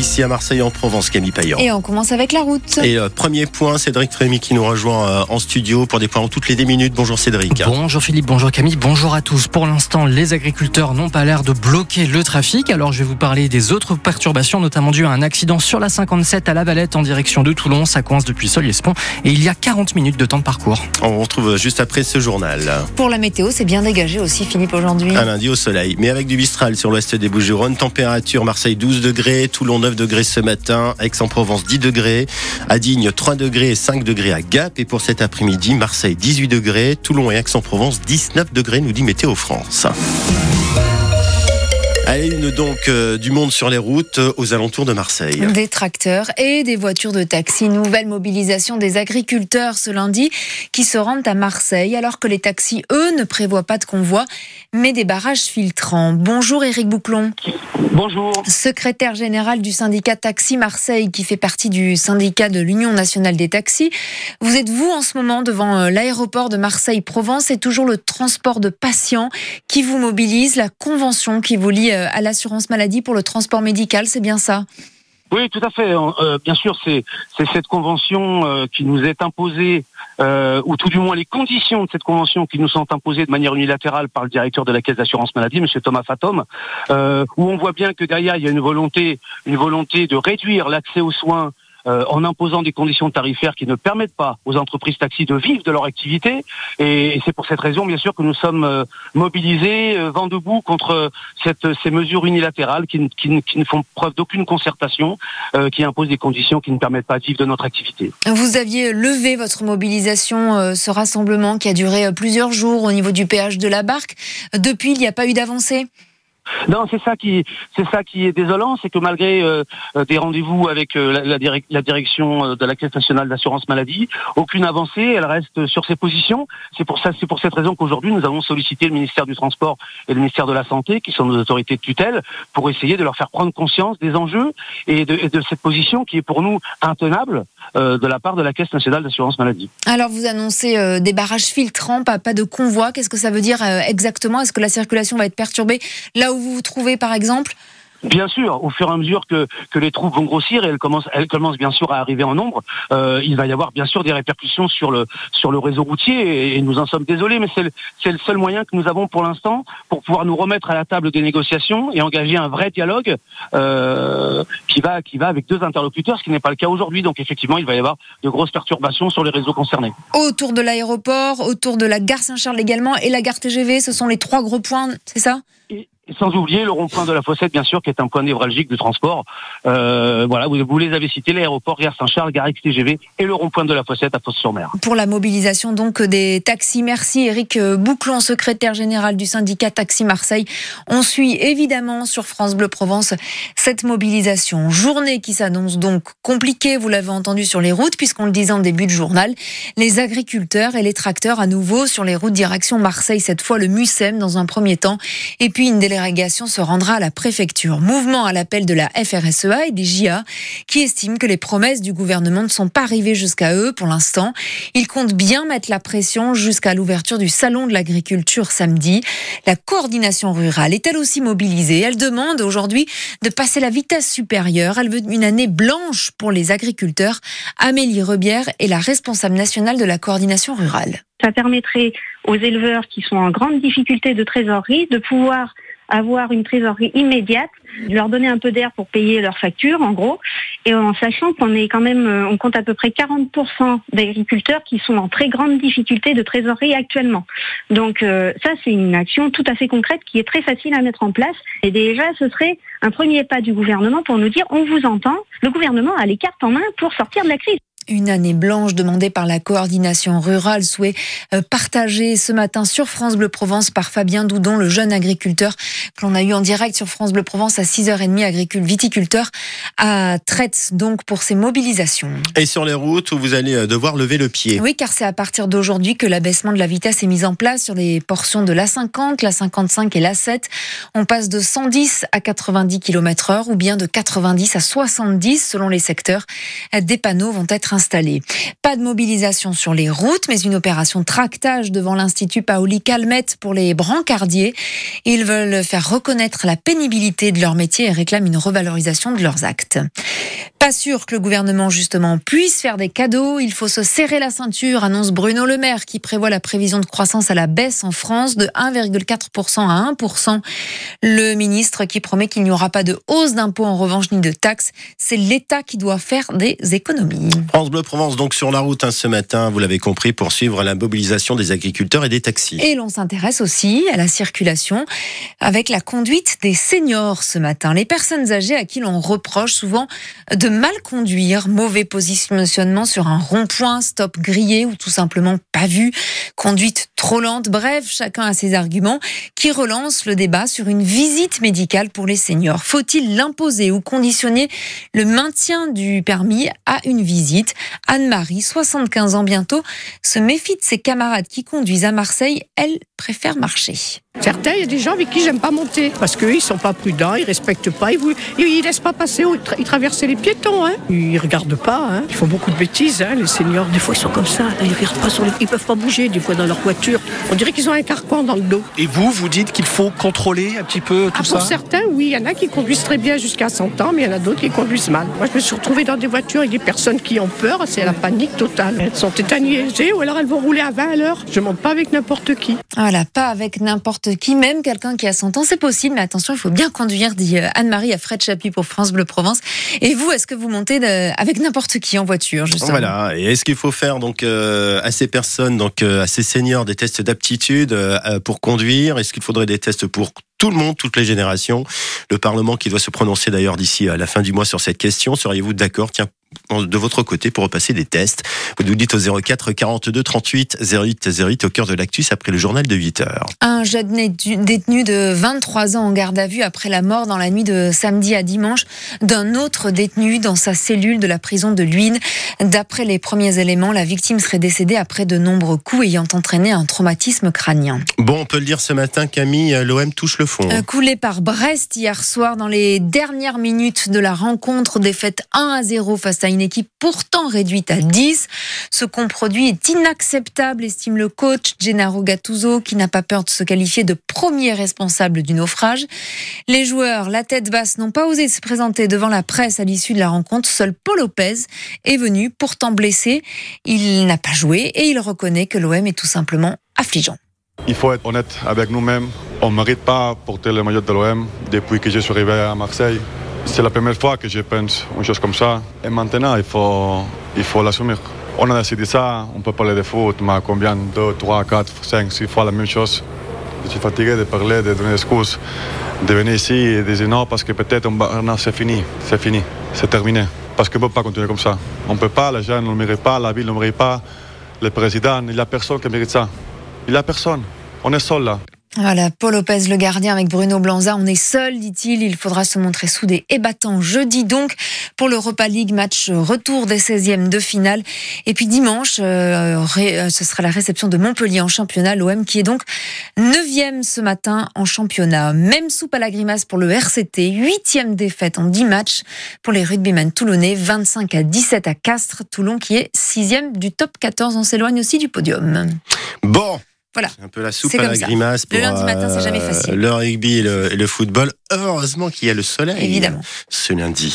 ici à Marseille en Provence, Camille Payan. Et on commence avec la route. Et euh, premier point, Cédric Frémy qui nous rejoint euh, en studio pour des points en toutes les 10 minutes. Bonjour Cédric. Bonjour Philippe, bonjour Camille, bonjour à tous. Pour l'instant, les agriculteurs n'ont pas l'air de bloquer le trafic. Alors je vais vous parler des autres perturbations, notamment dues à un accident sur la 57 à La Valette en direction de Toulon. Ça coince depuis Soliespont et il y a 40 minutes de temps de parcours. On vous retrouve juste après ce journal. Pour la météo, c'est bien dégagé aussi Philippe aujourd'hui. Un lundi au soleil, mais avec du Mistral sur l'ouest des Bouches-du-Rhône. Température Marseille 12 degrés, Toulon 9 degrés ce matin, Aix-en-Provence 10 degrés, à Digne 3 degrés et 5 degrés à Gap. Et pour cet après-midi, Marseille 18 degrés, Toulon et Aix-en-Provence 19 degrés, nous dit Météo France. Allez, une donc euh, du monde sur les routes euh, aux alentours de Marseille. Des tracteurs et des voitures de taxi. Nouvelle mobilisation des agriculteurs ce lundi qui se rendent à Marseille alors que les taxis, eux, ne prévoient pas de convoi mais des barrages filtrants. Bonjour Éric Bouclon. Bonjour. Secrétaire général du syndicat Taxi Marseille qui fait partie du syndicat de l'Union nationale des taxis. Vous êtes vous en ce moment devant euh, l'aéroport de Marseille-Provence et toujours le transport de patients qui vous mobilise, la convention qui vous lie euh, à l'assurance maladie pour le transport médical, c'est bien ça? Oui, tout à fait. Euh, bien sûr, c'est cette convention euh, qui nous est imposée, ou tout du moins les conditions de cette convention qui nous sont imposées de manière unilatérale par le directeur de la Caisse d'assurance maladie, M. Thomas Fatom, où on voit bien que derrière il y a une volonté, une volonté de réduire l'accès aux soins euh, en imposant des conditions tarifaires qui ne permettent pas aux entreprises taxis de vivre de leur activité. Et, c'est pour cette raison, bien sûr, que nous sommes euh, mobilisés, euh, vent debout contre cette, ces mesures unilatérales qui, qui, qui ne font preuve d'aucune concertation, qui imposent des conditions qui ne permettent pas de vivre de notre activité. Vous aviez levé votre mobilisation, ce rassemblement qui a duré plusieurs jours au niveau du péage de la barque. Depuis, il n'y a pas eu d'avancée? Non, c'est ça qui est désolant, c'est que malgré euh, euh, des rendez-vous avec euh, la, direction de la Caisse nationale d'assurance maladie, aucune avancée, elle reste sur ses positions. C'est pour cette raison qu'aujourd'hui nous avons sollicité le ministère du Transport et le ministère de la Santé, qui sont nos autorités de tutelle, pour essayer de leur faire prendre conscience des enjeux et de, cette position qui est pour nous intenable de la part de la Caisse nationale d'assurance maladie. Alors vous annoncez des barrages filtrants, pas, de convoi. Qu'est-ce que ça veut dire exactement? Est-ce que la circulation va être perturbée? Où vous vous trouvez, par exemple Bien sûr, au fur et à mesure que, que les troupes vont grossir et elles commencent, elles commencent bien sûr à arriver en nombre, euh, il va y avoir bien sûr des répercussions sur le sur le réseau routier et, nous en sommes désolés, mais c'est le, le seul moyen que nous avons pour l'instant pour pouvoir nous remettre à la table des négociations et engager un vrai dialogue euh, qui va qui va avec deux interlocuteurs, ce qui n'est pas le cas aujourd'hui. Donc effectivement, il va y avoir de grosses perturbations sur les réseaux concernés. Autour de l'aéroport, autour de la gare Saint-Charles également et la gare TGV, ce sont les trois gros points, c'est ça? Sans oublier le rond-point de la Fossette, bien sûr, qui est un point névralgique du transport. Euh, voilà, vous, les avez cités, l'aéroport Gare Saint-Charles, Gare TGV et le rond-point de la Fossette à Fosse-sur-Mer. Pour la mobilisation donc des taxis, merci Eric Bouclon, secrétaire général du syndicat Taxi Marseille. On suit évidemment sur France Bleu Provence cette mobilisation. Journée qui s'annonce donc compliquée, vous l'avez entendu sur les routes, puisqu'on le disait en début de journal, les agriculteurs et les tracteurs à nouveau sur les routes direction Marseille, cette fois le MUSEM dans un premier temps, et puis une délégation se rendra à la préfecture. Mouvement à l'appel de la FRSEA et des JA qui estiment que les promesses du gouvernement ne sont pas arrivées jusqu'à eux pour l'instant. Ils comptent bien mettre la pression jusqu'à l'ouverture du salon de l'agriculture samedi. La coordination rurale est elle aussi mobilisée. Elle demande aujourd'hui de passer la vitesse supérieure. Elle veut une année blanche pour les agriculteurs. Amélie Rebière est la responsable nationale de la coordination rurale. Ça permettrait aux éleveurs qui sont en grande difficulté de trésorerie de pouvoir avoir une trésorerie immédiate, leur donner un peu d'air pour payer leurs factures, en gros, et en sachant qu'on est quand même, euh, on compte à peu près 40% d'agriculteurs qui sont en très grande difficulté de trésorerie actuellement. Donc euh, ça, c'est une action tout à fait concrète qui est très facile à mettre en place. Et déjà, ce serait un premier pas du gouvernement pour nous dire, on vous entend, le gouvernement a les cartes en main pour sortir de la crise. Une année blanche demandée par la coordination rurale, souhait euh, partagé ce matin sur France Bleu Provence par Fabien Doudon, le jeune agriculteur que l'on a eu en direct sur France Bleu Provence à 6h30, agricule viticulteur à Traite donc pour ses mobilisations. Et sur les routes où vous allez euh, devoir lever le pied. Oui, car c'est à partir d'aujourd'hui que l'abaissement de la vitesse est mis en place sur les portions de l'A50, l'A55 et l'A7. On passe de 110 à 90 km heure ou bien de 90 à 70 selon les secteurs. Des panneaux vont être installés. Pas de mobilisation sur les routes, mais une opération tractage devant l'Institut Paoli Calmette pour les brancardiers. Ils veulent faire reconnaître la pénibilité de leur métier et réclament une revalorisation de leurs actes. Pas sûr que le gouvernement, justement, puisse faire des cadeaux. Il faut se serrer la ceinture, annonce Bruno Le Maire, qui prévoit la prévision de croissance à la baisse en France de 1,4% à 1%. Le ministre qui promet qu'il n'y aura pas de hausse d'impôts en revanche ni de taxes. C'est l'État qui doit faire des économies. France Bleu Provence, donc sur la route hein, ce matin, vous l'avez compris, pour suivre la mobilisation des agriculteurs et des taxis. Et l'on s'intéresse aussi à la circulation avec la conduite des seniors ce matin. Les personnes âgées à qui l'on reproche souvent de mal conduire, mauvais positionnement sur un rond-point, stop grillé ou tout simplement pas vu, conduite trop lente. Bref, chacun a ses arguments qui relancent le débat sur une visite médicale pour les seniors. Faut-il l'imposer ou conditionner le maintien du permis à une visite? Anne-Marie, 75 ans bientôt, se méfie de ses camarades qui conduisent à Marseille. Elle préfère marcher. Certains, il y a des gens avec qui j'aime pas monter parce qu'eux, ils sont pas prudents, ils respectent pas, ils, ils laissent pas passer, ils traversent les piétons, hein. Ils regardent pas, hein. Ils font beaucoup de bêtises, hein, les seniors. Des fois, ils sont comme ça, ils regardent pas sur les... ils peuvent pas bouger des fois dans leur voiture. On dirait qu'ils ont un carcan dans le dos. Et vous, vous dites qu'il faut contrôler un petit peu tout ah, ça Pour certains, oui, il y en a qui conduisent très bien jusqu'à 100 ans, mais il y en a d'autres qui conduisent mal. Moi, je me suis retrouvée dans des voitures avec des personnes qui ont peur, c'est la panique totale. Elles sont tétanisées ou alors elles vont rouler à 20 à l'heure. Je monte pas avec n'importe qui. Voilà, pas avec n'importe qui, même quelqu'un qui a 100 ans, c'est possible, mais attention, il faut bien conduire, dit euh, Anne-Marie à Fred Chapuis pour France Bleu Provence. Et vous, est-ce que vous montez avec n'importe qui en voiture, justement? Voilà, et est-ce qu'il faut faire donc euh, à ces personnes, donc euh, à ces seniors, des tests d'aptitude pour conduire? Est-ce qu'il faudrait des tests pour tout le monde, toutes les générations? Le Parlement qui doit se prononcer d'ailleurs d'ici à la fin du mois sur cette question, seriez-vous d'accord? Tiens, de votre côté pour repasser des tests. Vous nous dites au 04 42 38 08 08 au cœur de l'actus après le journal de 8 heures. Un jeune détenu de 23 ans en garde à vue après la mort dans la nuit de samedi à dimanche d'un autre détenu dans sa cellule de la prison de Luynes. D'après les premiers éléments, la victime serait décédée après de nombreux coups ayant entraîné un traumatisme crânien. Bon, on peut le dire ce matin, Camille, l'OM touche le fond. Hein. Coulé par Brest hier soir dans les dernières minutes de la rencontre, défaite 1 à 0 face à une équipe pourtant réduite à 10. Ce qu'on produit est inacceptable, estime le coach Gennaro Gattuso, qui n'a pas peur de se qualifier de premier responsable du naufrage. Les joueurs, la tête basse, n'ont pas osé se présenter devant la presse à l'issue de la rencontre. Seul Paul Lopez est venu, pourtant blessé. Il n'a pas joué et il reconnaît que l'OM est tout simplement affligeant. Il faut être honnête avec nous-mêmes. On ne mérite pas porter le maillot de l'OM depuis que je suis arrivé à Marseille. C'est la première fois que je pense une chose comme ça. Et maintenant, il faut, il faut l'assumer. On a décidé ça, on peut parler de foot, mais combien? 2, 3, 4, 5, 6 fois la même chose. Je suis fatigué de parler, de donner des excuses, de venir ici et de dire non parce que peut-être non, c'est fini, c'est fini, c'est terminé. Parce qu'on ne peut pas continuer comme ça. On ne peut pas, les gens ne le méritent pas, la ville ne le mérite pas, le président, il n'y a personne qui mérite ça. Il n'y a personne. On est seul là. Voilà, Paul Lopez, le gardien, avec Bruno Blanza. On est seul, dit-il. Il faudra se montrer soudé et battant jeudi, donc, pour l'Europa League, match retour des 16e de finale. Et puis dimanche, euh, euh, ce sera la réception de Montpellier en championnat. L'OM qui est donc 9e ce matin en championnat. Même soupe à la grimace pour le RCT. 8e défaite en 10 matchs pour les rugbymen toulonnais. 25 à 17 à Castres. Toulon qui est 6e du top 14. On s'éloigne aussi du podium. Bon, voilà. Un peu la soupe à la grimace pour le lundi matin, c'est jamais facile. le rugby et le, et le football. Heureusement qu'il y a le soleil. Évidemment. Ce lundi.